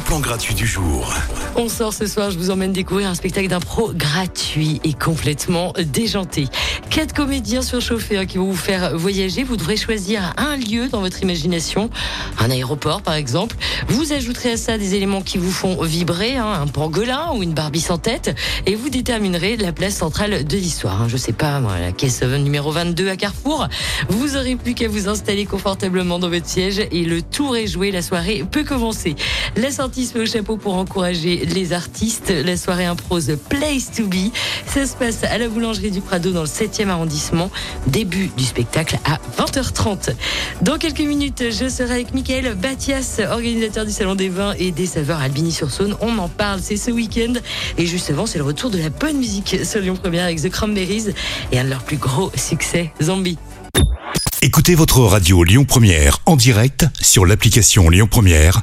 plan gratuit du jour. On sort ce soir, je vous emmène découvrir un spectacle d'impro gratuit et complètement déjanté. Quatre comédiens surchauffés hein, qui vont vous faire voyager. Vous devrez choisir un lieu dans votre imagination, un aéroport par exemple. Vous ajouterez à ça des éléments qui vous font vibrer, hein, un pangolin ou une Barbie sans tête, et vous déterminerez la place centrale de l'histoire. hein. Je sais pas, la caisse numéro 22 à Carrefour. Vous aurez plus qu'à vous installer confortablement dans votre siège et le tour est joué. La soirée peut commencer. La se met au chapeau pour encourager les artistes. La soirée impose Place to Be. Ça se passe à la boulangerie du Prado dans le 7e arrondissement. Début du spectacle à 20h30. Dans quelques minutes, je serai avec Michael Batias, organisateur du Salon des Vins et des Saveurs à Albigny-sur-Saône. On en parle, c'est ce week-end. Et juste avant, c'est le retour de la bonne musique sur Lyon Première avec The Cranberries et un de leurs plus gros succès, Zombie. Écoutez votre radio Lyon Première en direct sur l'application Lyon Première,